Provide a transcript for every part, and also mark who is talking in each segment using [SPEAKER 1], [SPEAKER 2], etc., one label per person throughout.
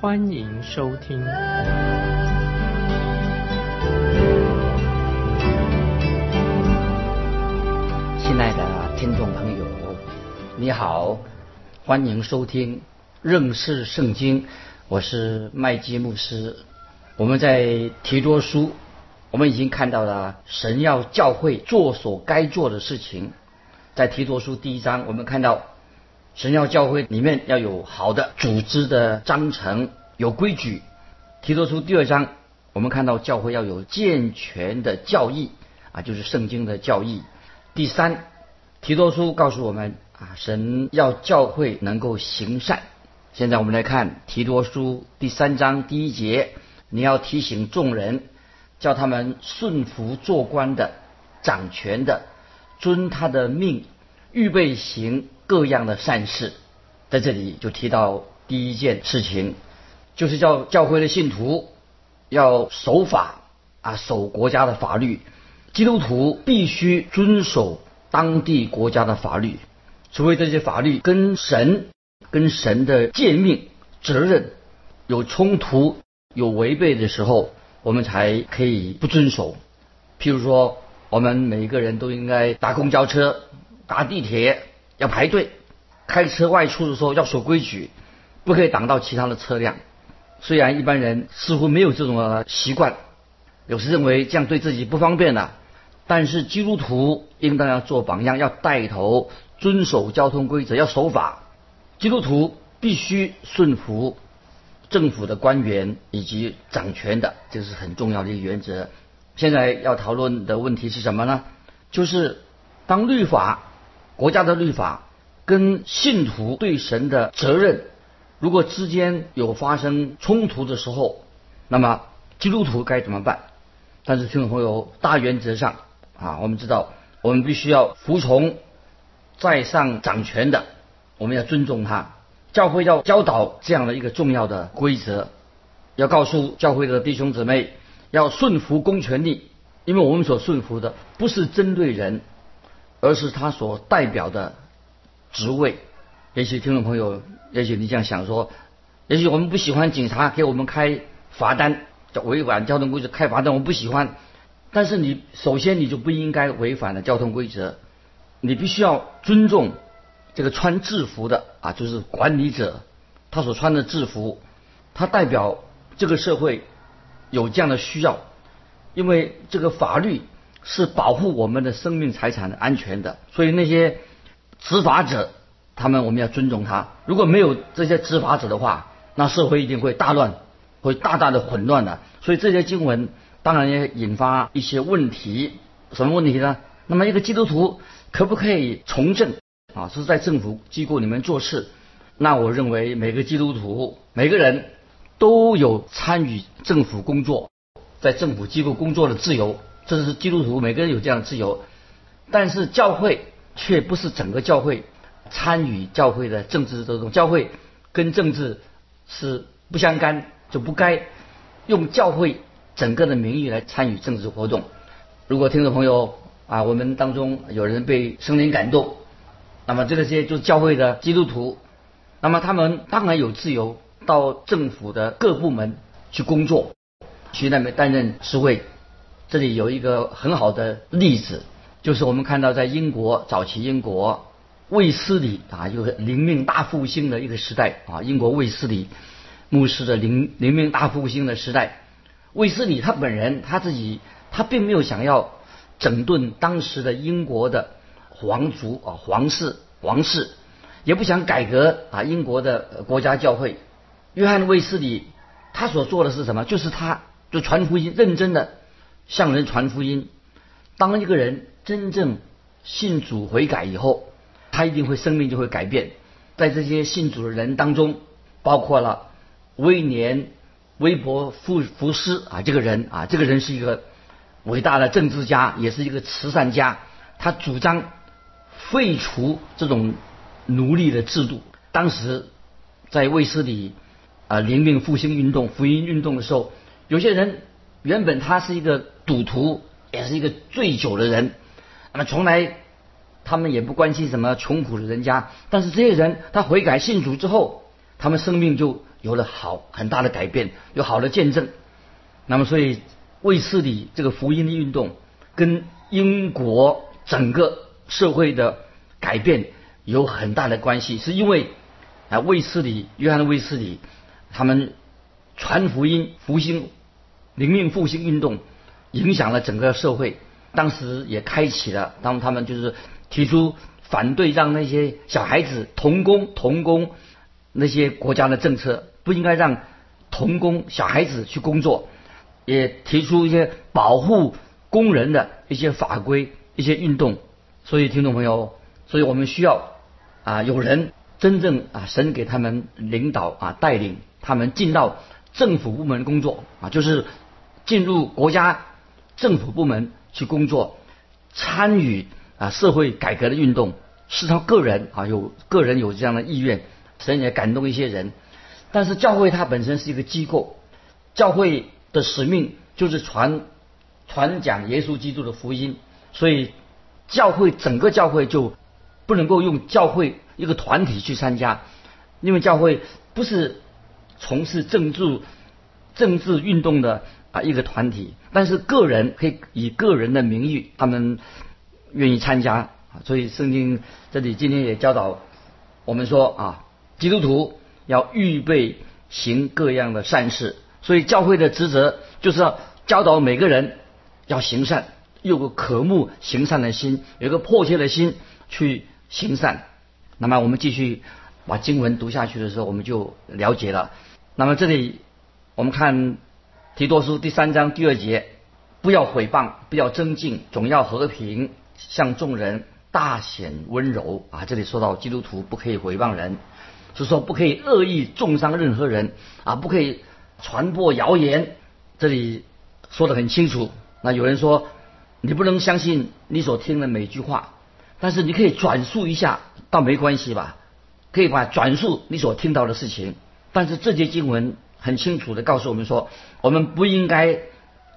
[SPEAKER 1] 欢迎收听。
[SPEAKER 2] 亲爱的听众朋友，你好，欢迎收听认识圣经，我是麦基牧师。我们在提多书，我们已经看到了神要教会做所该做的事情。在提多书第一章，我们看到神要教会里面要有好的组织的章程，有规矩。提多书第二章，我们看到教会要有健全的教义啊，就是圣经的教义。第三，提多书告诉我们啊，神要教会能够行善。现在我们来看提多书第三章第一节，你要提醒众人，叫他们顺服做官的、掌权的，遵他的命，预备行各样的善事。在这里就提到第一件事情，就是叫教会的信徒要守法啊，守国家的法律。基督徒必须遵守当地国家的法律，除非这些法律跟神、跟神的诫命、责任有冲突、有违背的时候，我们才可以不遵守。譬如说，我们每一个人都应该搭公交车、搭地铁要排队，开车外出的时候要守规矩，不可以挡到其他的车辆。虽然一般人似乎没有这种习惯，有时认为这样对自己不方便了。但是基督徒应当要做榜样，要带头遵守交通规则，要守法。基督徒必须顺服政府的官员以及掌权的，这是很重要的一个原则。现在要讨论的问题是什么呢？就是当律法、国家的律法跟信徒对神的责任，如果之间有发生冲突的时候，那么基督徒该怎么办？但是听众朋友，大原则上。啊，我们知道，我们必须要服从在上掌权的，我们要尊重他。教会要教导这样的一个重要的规则，要告诉教会的弟兄姊妹，要顺服公权力，因为我们所顺服的不是针对人，而是他所代表的职位。也许听众朋友，也许你这样想说，也许我们不喜欢警察给我们开罚单，违反交通规则开罚单，我们不喜欢。但是你首先你就不应该违反了交通规则，你必须要尊重这个穿制服的啊，就是管理者，他所穿的制服，他代表这个社会有这样的需要，因为这个法律是保护我们的生命财产的安全的，所以那些执法者，他们我们要尊重他。如果没有这些执法者的话，那社会一定会大乱，会大大的混乱的。所以这些经文。当然也引发一些问题，什么问题呢？那么一个基督徒可不可以从政啊？是在政府机构里面做事？那我认为每个基督徒每个人都有参与政府工作，在政府机构工作的自由，这是基督徒每个人有这样的自由。但是教会却不是整个教会参与教会的政治这种教会跟政治是不相干，就不该用教会。整个的名义来参与政治活动。如果听众朋友啊，我们当中有人被圣灵感动，那么这些就是教会的基督徒，那么他们当然有自由到政府的各部门去工作，去那边担任职位。这里有一个很好的例子，就是我们看到在英国早期英国卫斯理啊，就是灵命大复兴的一个时代啊，英国卫斯理牧师的灵灵命大复兴的时代。卫斯理他本人他自己他并没有想要整顿当时的英国的皇族啊皇室王室，也不想改革啊英国的国家教会。约翰卫斯理他所做的是什么？就是他就传福音，认真的向人传福音。当一个人真正信主悔改以后，他一定会生命就会改变。在这些信主的人当中，包括了威廉。微博福福斯啊，这个人啊，这个人是一个伟大的政治家，也是一个慈善家。他主张废除这种奴隶的制度。当时在卫斯理啊灵命复兴运动、福音运动的时候，有些人原本他是一个赌徒，也是一个醉酒的人，那么从来他们也不关心什么穷苦的人家。但是这些人他悔改信主之后，他们生命就。有了好很大的改变，有好的见证。那么，所以卫斯理这个福音的运动跟英国整个社会的改变有很大的关系，是因为啊卫斯理、约翰卫斯理他们传福音、复兴灵命复兴运动，影响了整个社会。当时也开启了，当他们就是提出反对让那些小孩子童工、童工那些国家的政策。不应该让童工小孩子去工作，也提出一些保护工人的一些法规、一些运动。所以，听众朋友，所以我们需要啊，有人真正啊，神给他们领导啊，带领他们进到政府部门工作啊，就是进入国家政府部门去工作，参与啊社会改革的运动。是他个人啊，有个人有这样的意愿，神也感动一些人。但是教会它本身是一个机构，教会的使命就是传传讲耶稣基督的福音，所以教会整个教会就不能够用教会一个团体去参加，因为教会不是从事政治政治运动的啊一个团体，但是个人可以以个人的名义，他们愿意参加啊，所以圣经这里今天也教导我们说啊，基督徒。要预备行各样的善事，所以教会的职责就是要教导每个人要行善，有个渴慕行善的心，有个迫切的心去行善。那么我们继续把经文读下去的时候，我们就了解了。那么这里我们看提多书第三章第二节，不要毁谤，不要争竞，总要和平，向众人大显温柔啊！这里说到基督徒不可以毁谤人。是说不可以恶意重伤任何人啊，不可以传播谣言。这里说的很清楚。那有人说你不能相信你所听的每句话，但是你可以转述一下，倒没关系吧？可以把转述你所听到的事情。但是这节经文很清楚的告诉我们说，我们不应该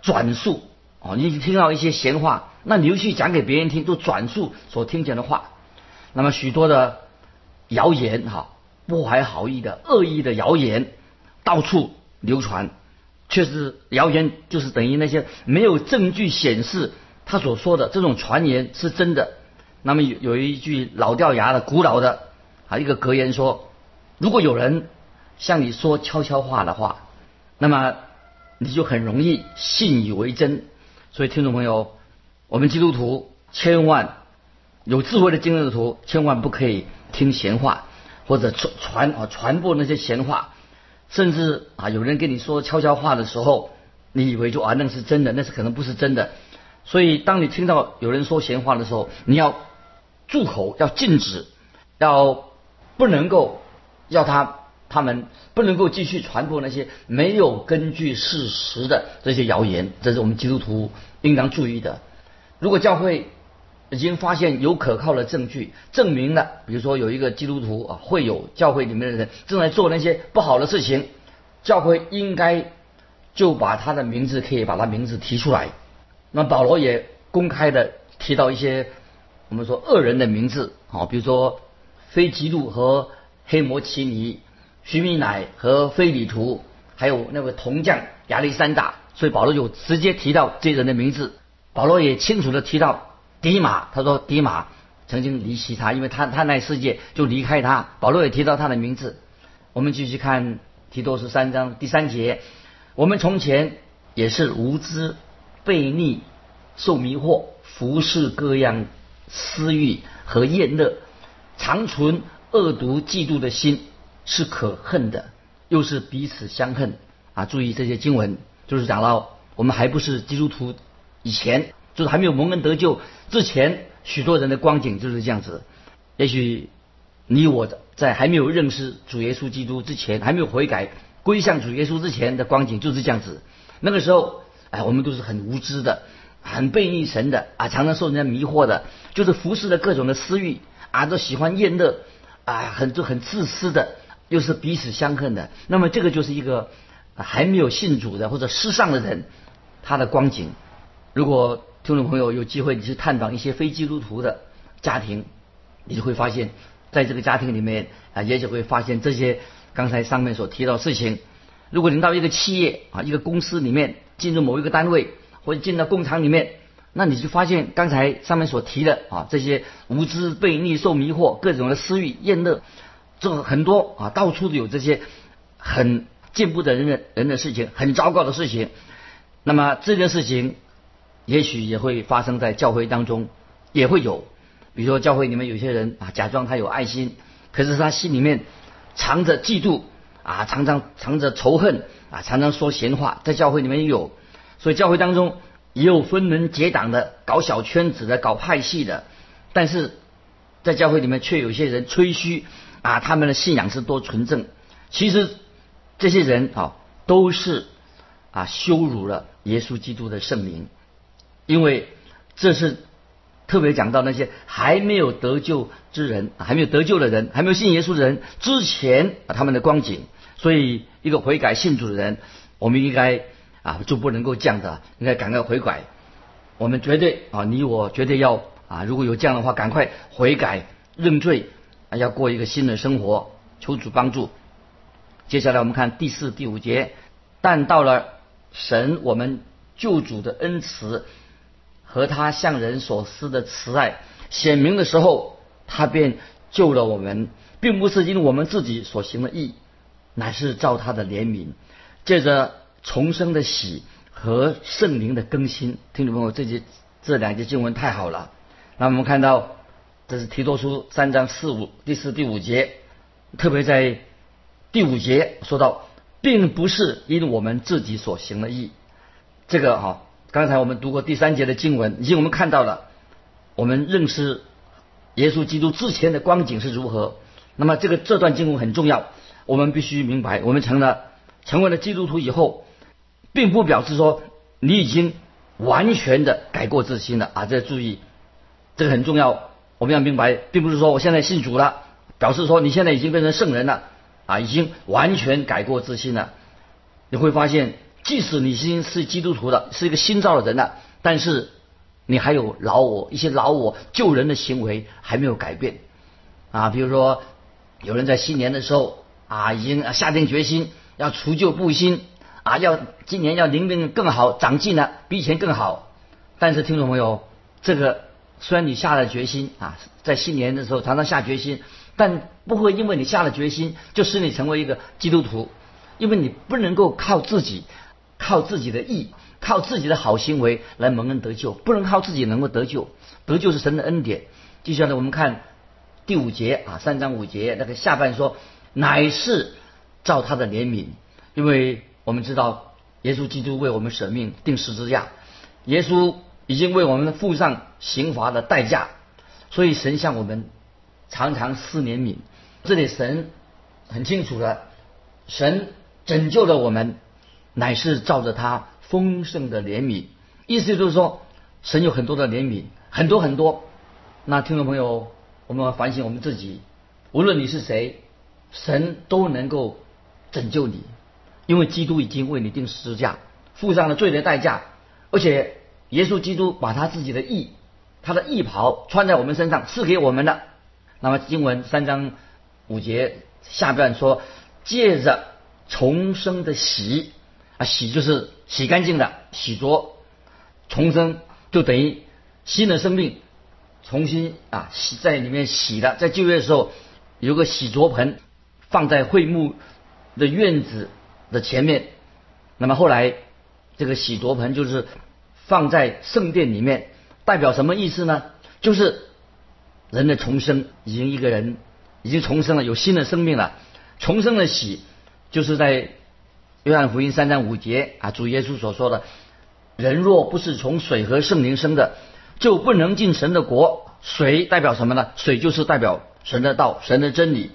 [SPEAKER 2] 转述哦。你听到一些闲话，那你就去讲给别人听，就转述所听见的话。那么许多的谣言哈。不怀好意的恶意的谣言到处流传，确实谣言就是等于那些没有证据显示他所说的这种传言是真的。那么有有一句老掉牙的古老的啊一个格言说：如果有人向你说悄悄话的话，那么你就很容易信以为真。所以听众朋友，我们基督徒千万有智慧的基督徒千万不可以听闲话。或者传传啊传播那些闲话，甚至啊有人跟你说悄悄话的时候，你以为就啊那是真的，那是可能不是真的。所以当你听到有人说闲话的时候，你要住口，要禁止，要不能够要他他们不能够继续传播那些没有根据事实的这些谣言，这是我们基督徒应当注意的。如果教会，已经发现有可靠的证据，证明了，比如说有一个基督徒啊，会有教会里面的人正在做那些不好的事情，教会应该就把他的名字可以把他名字提出来。那保罗也公开的提到一些我们说恶人的名字啊，比如说非基督和黑摩奇尼、徐米乃和非里图，还有那个铜匠亚历山大，所以保罗就直接提到这些人的名字。保罗也清楚的提到。迪马，他说迪马曾经离弃他，因为他他那世界就离开他。保罗也提到他的名字。我们继续看提多书三章第三节，我们从前也是无知、悖逆、受迷惑、服侍各样私欲和厌乐，常存恶毒嫉妒的心，是可恨的，又是彼此相恨啊！注意这些经文，就是讲到我们还不是基督徒以前。就是还没有蒙恩得救之前，许多人的光景就是这样子。也许你我在还没有认识主耶稣基督之前，还没有悔改，归向主耶稣之前的光景就是这样子。那个时候，哎，我们都是很无知的，很背逆神的啊，常常受人家迷惑的，就是服侍的各种的私欲啊，都喜欢厌乐啊，很就很自私的，又是彼此相恨的。那么这个就是一个还没有信主的或者世上的人他的光景。如果听众朋友有机会你去探访一些非基督徒的家庭，你就会发现，在这个家庭里面啊，也许会发现这些刚才上面所提到事情。如果您到一个企业啊，一个公司里面，进入某一个单位，或者进到工厂里面，那你就发现刚才上面所提的啊，这些无知、被逆、受迷惑、各种的私欲、厌乐，这很多啊，到处都有这些很进步的人的人的事情，很糟糕的事情。那么这件事情。也许也会发生在教会当中，也会有，比如说教会里面有些人啊，假装他有爱心，可是他心里面藏着嫉妒啊，常常藏着仇恨啊，常常说闲话，在教会里面也有，所以教会当中也有分门结党的，搞小圈子的，搞派系的，但是在教会里面却有些人吹嘘啊，他们的信仰是多纯正，其实这些人啊都是啊羞辱了耶稣基督的圣名。因为这是特别讲到那些还没有得救之人，还没有得救的人，还没有信耶稣的人之前啊他们的光景。所以一个悔改信主的人，我们应该啊就不能够这样的，应该赶快悔改。我们绝对啊，你我绝对要啊，如果有这样的话，赶快悔改认罪，啊，要过一个新的生活，求主帮助。接下来我们看第四、第五节，但到了神我们救主的恩慈。和他向人所施的慈爱显明的时候，他便救了我们，并不是因我们自己所行的义，乃是照他的怜悯，借着重生的喜和圣灵的更新。听众朋友，这节这两节经文太好了。那我们看到，这是提多书三章四五第四第五节，特别在第五节说到，并不是因我们自己所行的义，这个哈。刚才我们读过第三节的经文，已经我们看到了，我们认识耶稣基督之前的光景是如何。那么这个这段经文很重要，我们必须明白，我们成了成为了基督徒以后，并不表示说你已经完全的改过自新了啊！这注意，这个很重要，我们要明白，并不是说我现在信主了，表示说你现在已经变成圣人了啊，已经完全改过自新了。你会发现。即使你已经是基督徒的，是一个新造的人了，但是你还有老我一些老我救人的行为还没有改变啊。比如说，有人在新年的时候啊，已经下定决心要除旧布新啊，要今年要灵命更好，长进了，比以前更好。但是听众朋友，这个虽然你下了决心啊，在新年的时候常常下决心，但不会因为你下了决心就使你成为一个基督徒，因为你不能够靠自己。靠自己的义，靠自己的好行为来蒙恩得救，不能靠自己能够得救。得救是神的恩典。接下来我们看第五节啊，三章五节那个下半说，乃是照他的怜悯，因为我们知道耶稣基督为我们舍命定十字架，耶稣已经为我们付上刑罚的代价，所以神向我们常常施怜悯。这里神很清楚的，神拯救了我们。乃是照着他丰盛的怜悯，意思就是说，神有很多的怜悯，很多很多。那听众朋友，我们反省我们自己，无论你是谁，神都能够拯救你，因为基督已经为你定十字架，付上了罪的代价，而且耶稣基督把他自己的义，他的义袍穿在我们身上，赐给我们的。那么经文三章五节下边说，借着重生的喜。洗就是洗干净的，洗濯重生就等于新的生命，重新啊洗在里面洗的。在旧约的时候，有个洗濯盆放在会幕的院子的前面。那么后来这个洗濯盆就是放在圣殿里面，代表什么意思呢？就是人的重生，已经一个人已经重生了，有新的生命了。重生的洗就是在。约翰福音三章五节啊，主耶稣所说的：“人若不是从水和圣灵生的，就不能进神的国。”水代表什么呢？水就是代表神的道、神的真理。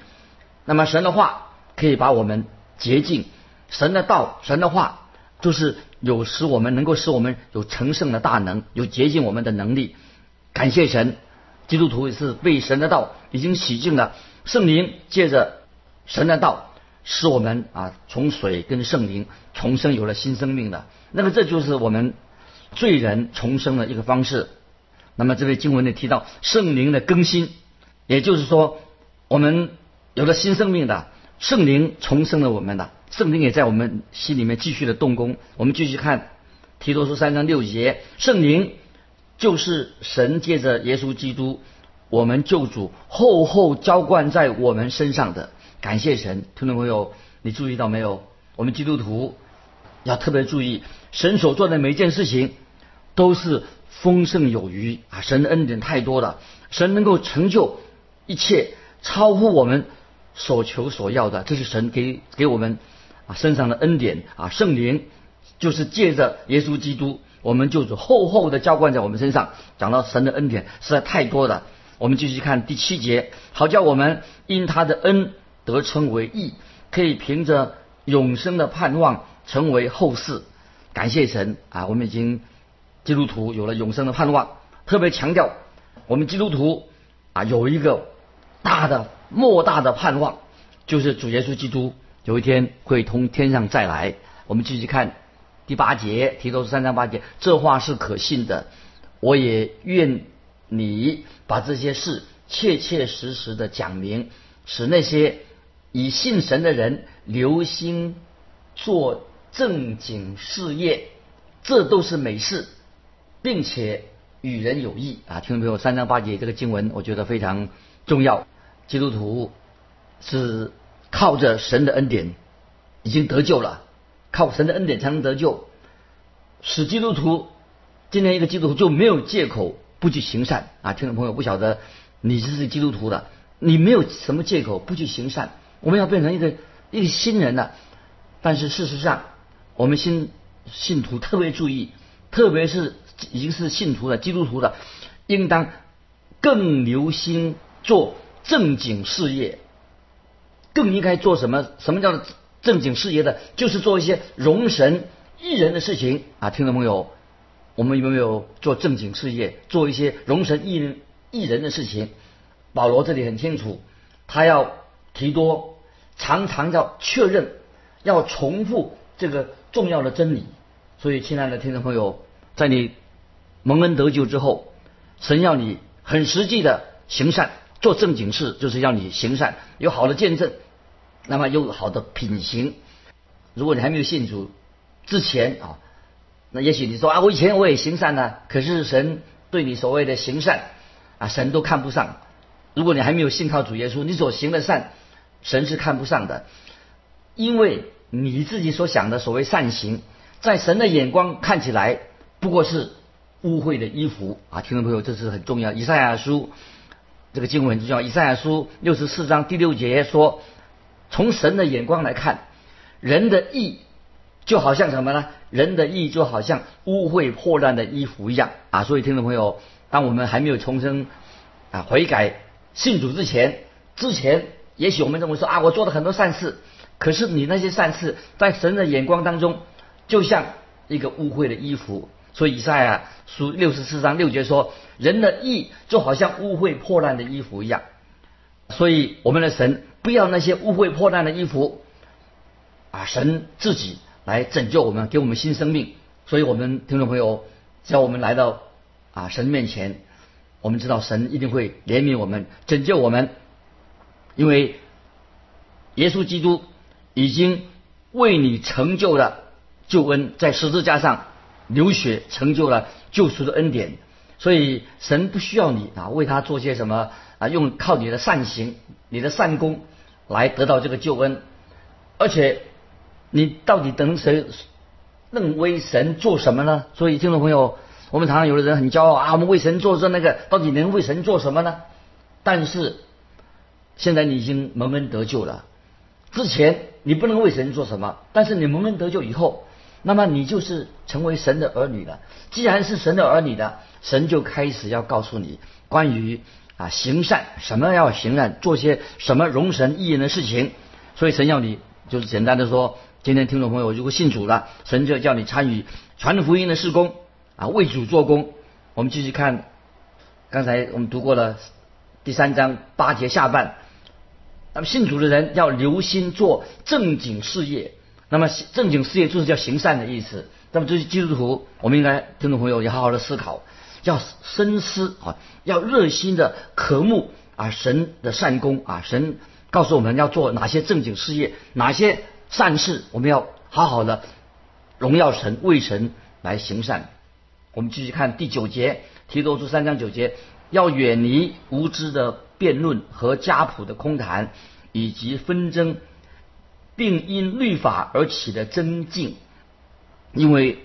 [SPEAKER 2] 那么神的话可以把我们洁净，神的道、神的话，就是有使我们能够使我们有成圣的大能，有洁净我们的能力。感谢神，基督徒是被神的道已经洗净了，圣灵借着神的道，使我们啊从水跟圣灵重生，有了新生命的。那么这就是我们罪人重生的一个方式。那么这位经文里提到圣灵的更新，也就是说我们有了新生命的。圣灵重生了我们的，圣灵也在我们心里面继续的动工。我们继续看提多书三章六节，圣灵就是神借着耶稣基督，我们救主厚厚浇灌在我们身上的。感谢神，听众朋友，你注意到没有？我们基督徒要特别注意，神所做的每一件事情都是丰盛有余啊！神的恩典太多了，神能够成就一切，超乎我们。所求所要的，这是神给给我们啊身上的恩典啊圣灵，就是借着耶稣基督，我们就是厚厚的浇灌在我们身上。讲到神的恩典实在太多了，我们继续看第七节，好叫我们因他的恩得称为义，可以凭着永生的盼望成为后世。感谢神啊，我们已经基督徒有了永生的盼望，特别强调我们基督徒啊有一个大的。莫大的盼望，就是主耶稣基督有一天会从天上再来。我们继续看第八节，提到三章八节，这话是可信的。我也愿你把这些事切切实实的讲明，使那些以信神的人留心做正经事业，这都是美事，并且与人有益啊！听众朋友，三章八节这个经文，我觉得非常重要。基督徒是靠着神的恩典已经得救了，靠神的恩典才能得救。使基督徒今天一个基督徒就没有借口不去行善啊！听众朋友不晓得你是基督徒的，你没有什么借口不去行善。我们要变成一个一个新人了，但是事实上，我们新信徒特别注意，特别是已经是信徒的基督徒的，应当更留心做。正经事业更应该做什么？什么叫做正经事业的？就是做一些容神益人的事情啊！听众朋友，我们有没有做正经事业，做一些容神益人益人的事情？保罗这里很清楚，他要提多常常要确认，要重复这个重要的真理。所以，亲爱的听众朋友，在你蒙恩得救之后，神要你很实际的行善。做正经事就是要你行善，有好的见证，那么有好的品行。如果你还没有信主之前啊，那也许你说啊，我以前我也行善呢，可是神对你所谓的行善啊，神都看不上。如果你还没有信靠主耶稣，你所行的善，神是看不上的，因为你自己所想的所谓善行，在神的眼光看起来不过是污秽的衣服啊。听众朋友，这是很重要。以赛亚书。这个经文就叫以赛亚书六十四章第六节说：“从神的眼光来看，人的义就好像什么呢？人的义就好像污秽破烂的衣服一样啊！所以，听众朋友，当我们还没有重生啊、悔改、信主之前，之前也许我们认为说啊，我做了很多善事，可是你那些善事在神的眼光当中，就像一个污秽的衣服。”所以以赛亚书六十四章六节说：“人的义就好像污秽破烂的衣服一样。”所以我们的神不要那些污秽破烂的衣服啊！神自己来拯救我们，给我们新生命。所以我们听众朋友，只要我们来到啊神面前，我们知道神一定会怜悯我们，拯救我们，因为耶稣基督已经为你成就了救恩，在十字架上。流血成就了救赎的恩典，所以神不需要你啊为他做些什么啊，用靠你的善行、你的善功来得到这个救恩，而且你到底等谁认为神做什么呢？所以听众朋友，我们常常有的人很骄傲啊，我们为神做这那个，到底能为神做什么呢？但是现在你已经蒙恩得救了，之前你不能为神做什么，但是你蒙恩得救以后。那么你就是成为神的儿女了。既然是神的儿女的，神就开始要告诉你关于啊行善，什么要行善，做些什么容神益人的事情。所以神要你就是简单的说，今天听众朋友如果信主了，神就叫你参与传福音的事工啊，为主做工。我们继续看，刚才我们读过了第三章八节下半。那么信主的人要留心做正经事业。那么正经事业就是叫行善的意思。那么这些基督徒，我们应该听众朋友要好好的思考，要深思啊，要热心的渴慕啊神的善功啊。神告诉我们要做哪些正经事业，哪些善事，我们要好好的荣耀神，为神来行善。我们继续看第九节，提多书三章九节，要远离无知的。辩论和家谱的空谈，以及纷争，并因律法而起的增进，因为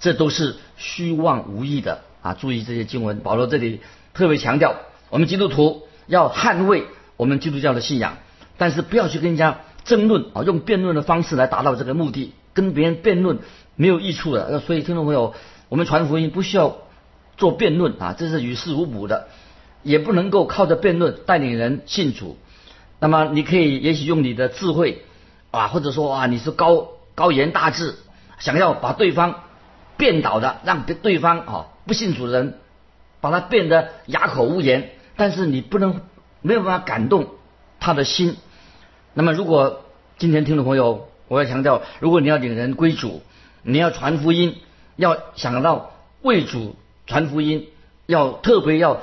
[SPEAKER 2] 这都是虚妄无益的啊！注意这些经文，保罗这里特别强调，我们基督徒要捍卫我们基督教的信仰，但是不要去跟人家争论啊，用辩论的方式来达到这个目的，跟别人辩论没有益处的。所以听众朋友，我们传福音不需要做辩论啊，这是于事无补的。也不能够靠着辩论带领人信主，那么你可以也许用你的智慧啊，或者说啊你是高高言大志，想要把对方辩倒的，让对方啊不信主的人把他变得哑口无言，但是你不能没有办法感动他的心。那么如果今天听众朋友，我要强调，如果你要领人归主，你要传福音，要想到为主传福音，要特别要。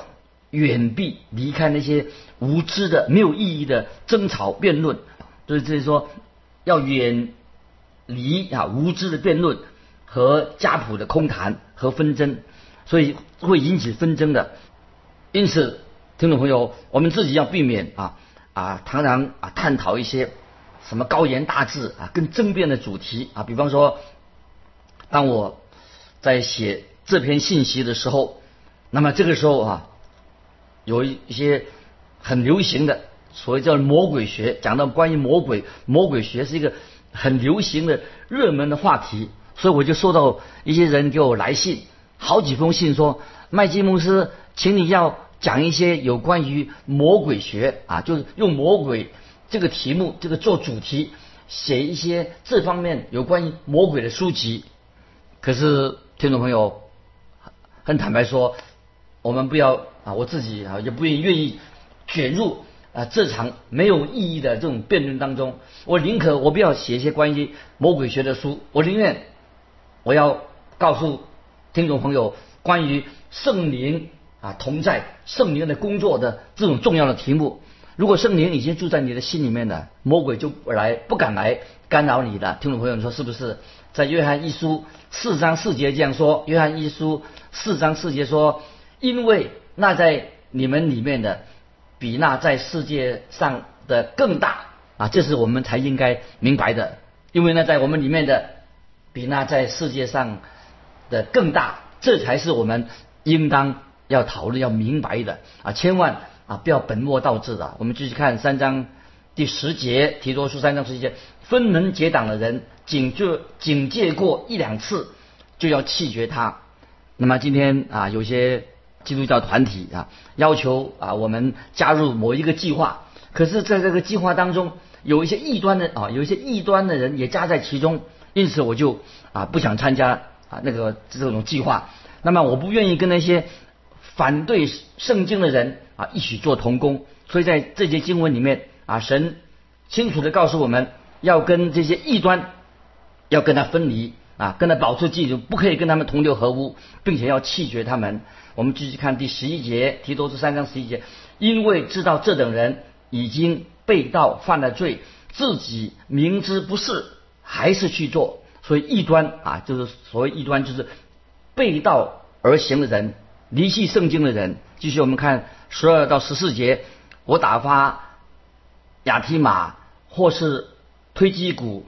[SPEAKER 2] 远避离开那些无知的、没有意义的争吵辩论，所以就是说要远离啊无知的辩论和家谱的空谈和纷争，所以会引起纷争的。因此，听众朋友，我们自己要避免啊啊，常常啊探讨一些什么高言大志啊、跟争辩的主题啊。比方说，当我在写这篇信息的时候，那么这个时候啊。有一些很流行的所谓叫魔鬼学，讲到关于魔鬼，魔鬼学是一个很流行的热门的话题，所以我就收到一些人给我来信，好几封信说，麦基牧师，请你要讲一些有关于魔鬼学啊，就是用魔鬼这个题目，这个做主题，写一些这方面有关于魔鬼的书籍。可是听众朋友，很坦白说，我们不要。啊，我自己啊也不愿意愿意卷入啊这场没有意义的这种辩论当中。我宁可我不要写一些关于魔鬼学的书，我宁愿我要告诉听众朋友关于圣灵啊同在、圣灵的工作的这种重要的题目。如果圣灵已经住在你的心里面了，魔鬼就来不敢来干扰你的。听众朋友，你说是不是？在约翰一书四章四节这样说：约翰一书四章四节说，因为。那在你们里面的，比那在世界上的更大啊！这是我们才应该明白的。因为呢，在我们里面的，比那在世界上的更大，这才是我们应当要讨论、要明白的啊！千万啊，不要本末倒置的。我们继续看三章第十节，提多书三章十节，分门结党的人，警就警戒过一两次，就要弃绝他。那么今天啊，有些。基督教团体啊，要求啊我们加入某一个计划，可是在这个计划当中，有一些异端的啊，有一些异端的人也加在其中，因此我就啊不想参加啊那个这种计划。那么我不愿意跟那些反对圣经的人啊一起做同工，所以在这节经文里面啊，神清楚的告诉我们要跟这些异端要跟他分离啊，跟他保持距离，不可以跟他们同流合污，并且要弃绝他们。我们继续看第十一节，提多是三章十一节，因为知道这等人已经被盗犯了罪，自己明知不是还是去做，所以异端啊，就是所谓异端，就是背道而行的人，离弃圣经的人。继续我们看十二到十四节，我打发亚提马或是推基谷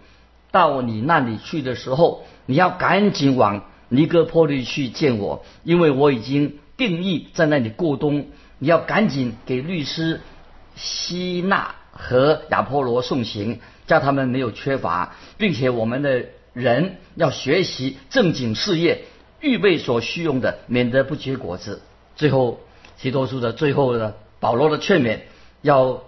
[SPEAKER 2] 到你那里去的时候，你要赶紧往。尼哥坡利去见我，因为我已经定义在那里过冬。你要赶紧给律师希纳和亚波罗送行，叫他们没有缺乏，并且我们的人要学习正经事业，预备所需用的，免得不结果子。最后，提多书的最后的保罗的劝勉，要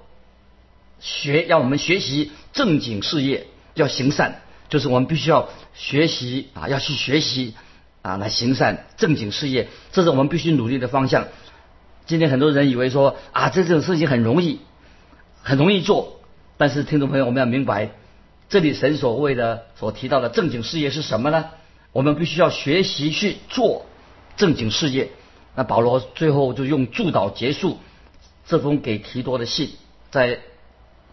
[SPEAKER 2] 学，要我们学习正经事业，要行善。就是我们必须要学习啊，要去学习啊，来行善正经事业，这是我们必须努力的方向。今天很多人以为说啊，这种事情很容易，很容易做，但是听众朋友，我们要明白，这里神所谓的所提到的正经事业是什么呢？我们必须要学习去做正经事业。那保罗最后就用祝祷结束这封给提多的信，在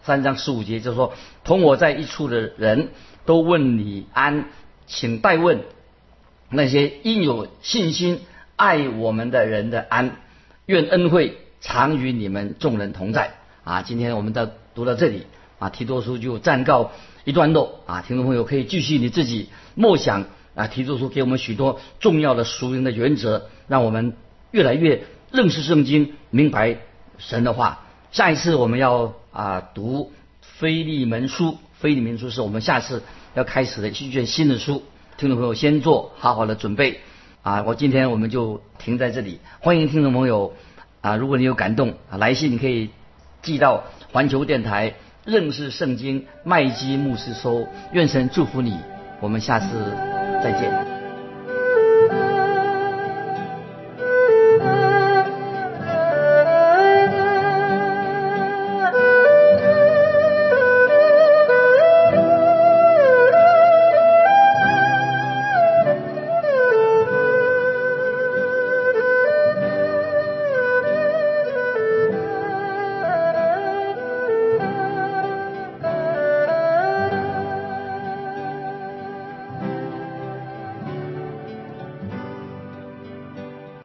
[SPEAKER 2] 三章十五节就说：“同我在一处的人都问你安，请代问那些应有信心爱我们的人的安，愿恩惠常与你们众人同在。”啊，今天我们到读到这里啊，提多书就暂告一段落啊，听众朋友可以继续你自己默想啊，提多书给我们许多重要的属灵的原则，让我们。越来越认识圣经，明白神的话。下一次我们要啊读腓利门书，腓利门书是我们下次要开始的一卷新的书。听众朋友先做好好的准备啊！我今天我们就停在这里。欢迎听众朋友啊，如果你有感动啊，来信你可以寄到环球电台认识圣经麦基牧师收。愿神祝福你，我们下次再见。